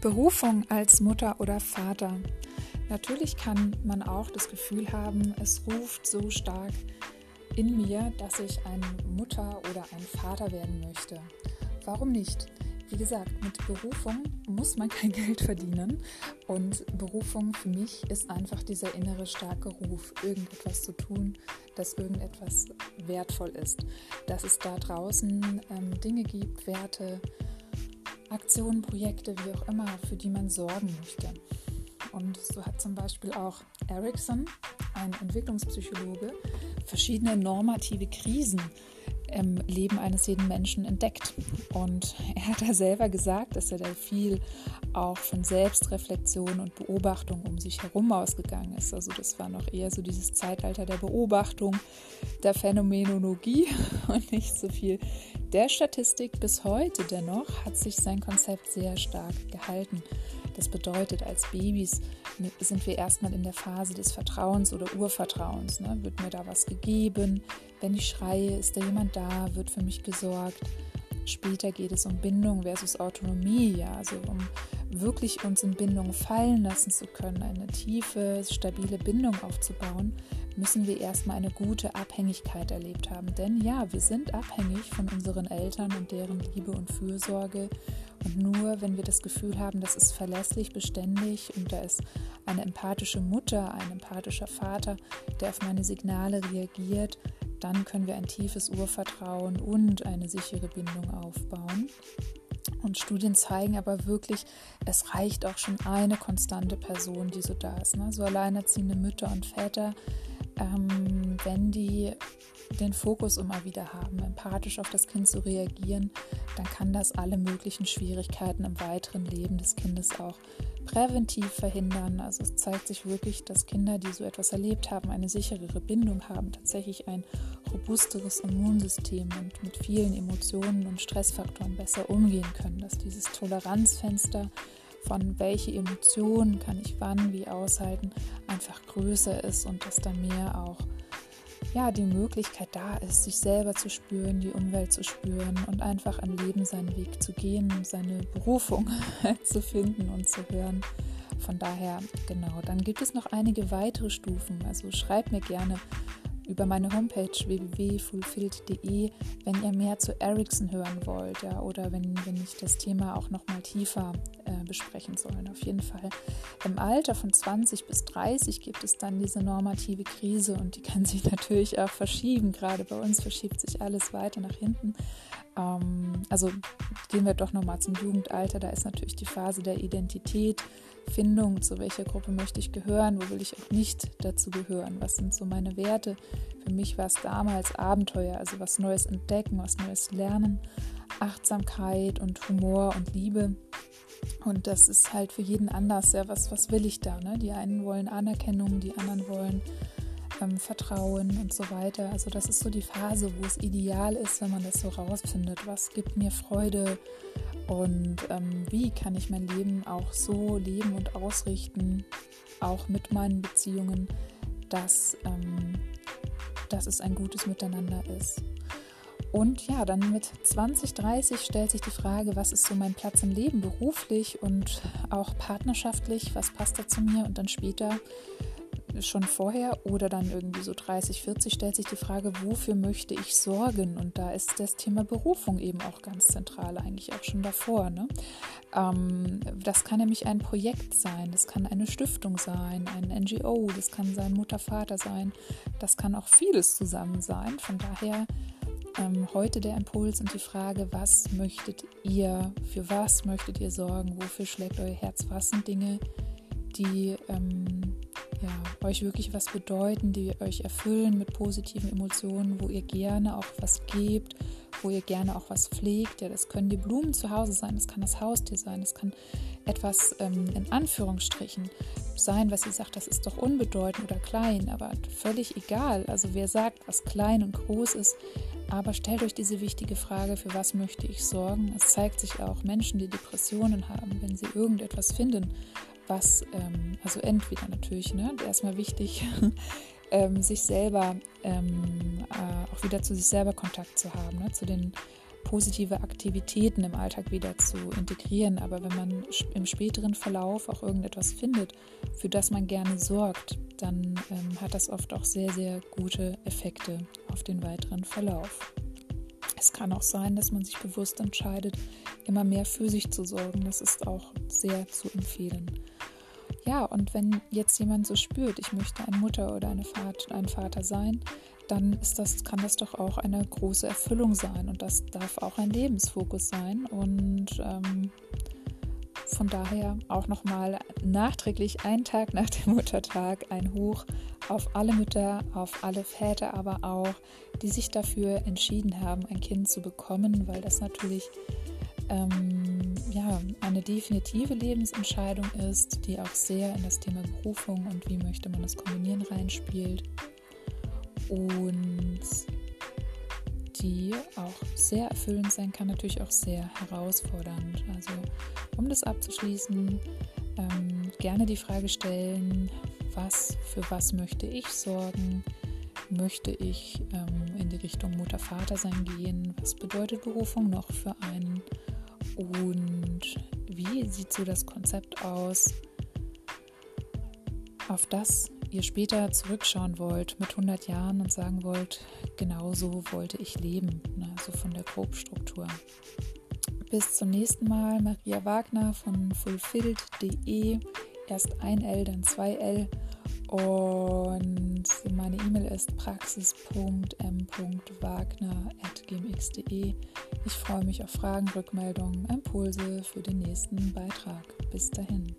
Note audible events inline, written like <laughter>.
Berufung als Mutter oder Vater. Natürlich kann man auch das Gefühl haben, es ruft so stark in mir, dass ich eine Mutter oder ein Vater werden möchte. Warum nicht? Wie gesagt, mit Berufung muss man kein <laughs> Geld verdienen und Berufung für mich ist einfach dieser innere starke Ruf, irgendetwas zu tun, dass irgendetwas wertvoll ist, dass es da draußen ähm, Dinge gibt, Werte, Aktionen, Projekte, wie auch immer, für die man sorgen möchte. Und so hat zum Beispiel auch Erickson, ein Entwicklungspsychologe, verschiedene normative Krisen im Leben eines jeden Menschen entdeckt. Und er hat da selber gesagt, dass er da viel auch von Selbstreflexion und Beobachtung um sich herum ausgegangen ist. Also das war noch eher so dieses Zeitalter der Beobachtung, der Phänomenologie <laughs> und nicht so viel der Statistik. Bis heute dennoch hat sich sein Konzept sehr stark gehalten. Das bedeutet, als Babys sind wir erstmal in der Phase des Vertrauens oder Urvertrauens. Ne? Wird mir da was gegeben? Wenn ich schreie, ist da jemand da? Wird für mich gesorgt? Später geht es um Bindung versus Autonomie, ja, also um wirklich uns in Bindung fallen lassen zu können, eine tiefe, stabile Bindung aufzubauen, müssen wir erstmal eine gute Abhängigkeit erlebt haben. Denn ja, wir sind abhängig von unseren Eltern und deren Liebe und Fürsorge. Und nur wenn wir das Gefühl haben, das ist verlässlich, beständig und da ist eine empathische Mutter, ein empathischer Vater, der auf meine Signale reagiert, dann können wir ein tiefes Urvertrauen und eine sichere Bindung aufbauen. Und Studien zeigen aber wirklich, es reicht auch schon eine konstante Person, die so da ist. Ne? So alleinerziehende Mütter und Väter, ähm, wenn die den Fokus immer wieder haben, empathisch auf das Kind zu reagieren, dann kann das alle möglichen Schwierigkeiten im weiteren Leben des Kindes auch präventiv verhindern. Also es zeigt sich wirklich, dass Kinder, die so etwas erlebt haben, eine sicherere Bindung haben, tatsächlich ein robusteres Immunsystem und mit vielen Emotionen und Stressfaktoren besser umgehen können, dass dieses Toleranzfenster von welche Emotionen kann ich wann wie aushalten, einfach größer ist und dass da mehr auch ja, die Möglichkeit da ist, sich selber zu spüren, die Umwelt zu spüren und einfach im Leben seinen Weg zu gehen, seine Berufung <laughs> zu finden und zu hören. Von daher, genau, dann gibt es noch einige weitere Stufen. Also schreib mir gerne über meine Homepage www.fulfilled.de, wenn ihr mehr zu Ericsson hören wollt, ja, oder wenn, wenn ich das Thema auch noch mal tiefer äh, besprechen soll. Auf jeden Fall. Im Alter von 20 bis 30 gibt es dann diese normative Krise und die kann sich <laughs> natürlich auch verschieben. Gerade bei uns verschiebt sich alles weiter nach hinten. Ähm, also gehen wir doch noch mal zum Jugendalter. Da ist natürlich die Phase der Identität Findung, zu welcher Gruppe möchte ich gehören, wo will ich auch nicht dazu gehören, was sind so meine Werte. Für mich war es damals Abenteuer, also was Neues entdecken, was Neues lernen, Achtsamkeit und Humor und Liebe. Und das ist halt für jeden anders. Ja, was, was will ich da? Ne? Die einen wollen Anerkennung, die anderen wollen ähm, Vertrauen und so weiter. Also das ist so die Phase, wo es ideal ist, wenn man das so rausfindet. Was gibt mir Freude? Und ähm, wie kann ich mein Leben auch so leben und ausrichten, auch mit meinen Beziehungen, dass, ähm, dass es ein gutes Miteinander ist. Und ja, dann mit 20, 30 stellt sich die Frage, was ist so mein Platz im Leben beruflich und auch partnerschaftlich, was passt da zu mir? Und dann später schon vorher oder dann irgendwie so 30, 40 stellt sich die Frage, wofür möchte ich sorgen? Und da ist das Thema Berufung eben auch ganz zentral, eigentlich auch schon davor. Ne? Ähm, das kann nämlich ein Projekt sein, das kann eine Stiftung sein, ein NGO, das kann sein Mutter, Vater sein, das kann auch vieles zusammen sein. Von daher ähm, heute der Impuls und die Frage, was möchtet ihr, für was möchtet ihr sorgen, wofür schlägt euer Herz, was sind Dinge, die ähm, euch wirklich was bedeuten, die euch erfüllen mit positiven Emotionen, wo ihr gerne auch was gebt, wo ihr gerne auch was pflegt. Ja, das können die Blumen zu Hause sein, das kann das Haustier sein, das kann etwas ähm, in Anführungsstrichen sein, was ihr sagt, das ist doch unbedeutend oder klein, aber völlig egal. Also wer sagt, was klein und groß ist, aber stellt euch diese wichtige Frage, für was möchte ich sorgen? Es zeigt sich auch Menschen, die Depressionen haben, wenn sie irgendetwas finden, was, ähm, also entweder natürlich, ne, erstmal wichtig, <laughs> ähm, sich selber, ähm, äh, auch wieder zu sich selber Kontakt zu haben, ne, zu den positive Aktivitäten im Alltag wieder zu integrieren. Aber wenn man im späteren Verlauf auch irgendetwas findet, für das man gerne sorgt, dann ähm, hat das oft auch sehr, sehr gute Effekte auf den weiteren Verlauf. Es kann auch sein, dass man sich bewusst entscheidet, immer mehr für sich zu sorgen. Das ist auch sehr zu empfehlen. Ja, und wenn jetzt jemand so spürt, ich möchte eine Mutter oder eine Vater, ein Vater sein, dann ist das, kann das doch auch eine große Erfüllung sein und das darf auch ein Lebensfokus sein. Und ähm, von daher auch nochmal nachträglich einen Tag nach dem Muttertag ein Hoch auf alle Mütter, auf alle Väter aber auch, die sich dafür entschieden haben, ein Kind zu bekommen, weil das natürlich ähm, ja, eine definitive Lebensentscheidung ist, die auch sehr in das Thema Berufung und wie möchte man das kombinieren reinspielt und die auch sehr erfüllend sein kann, natürlich auch sehr herausfordernd. Also um das abzuschließen, ähm, gerne die Frage stellen, was für was möchte ich sorgen? Möchte ich ähm, in die Richtung Mutter-Vater sein gehen? Was bedeutet Berufung noch für einen? Und wie sieht so das Konzept aus, auf das ihr später zurückschauen wollt mit 100 Jahren und sagen wollt, genau so wollte ich leben, ne? so von der Grobstruktur. Bis zum nächsten Mal, Maria Wagner von fulfilled.de. Erst ein L, dann zwei L. Und meine E-Mail ist praxis.m.wagner.gmx.de. Ich freue mich auf Fragen, Rückmeldungen, Impulse für den nächsten Beitrag. Bis dahin.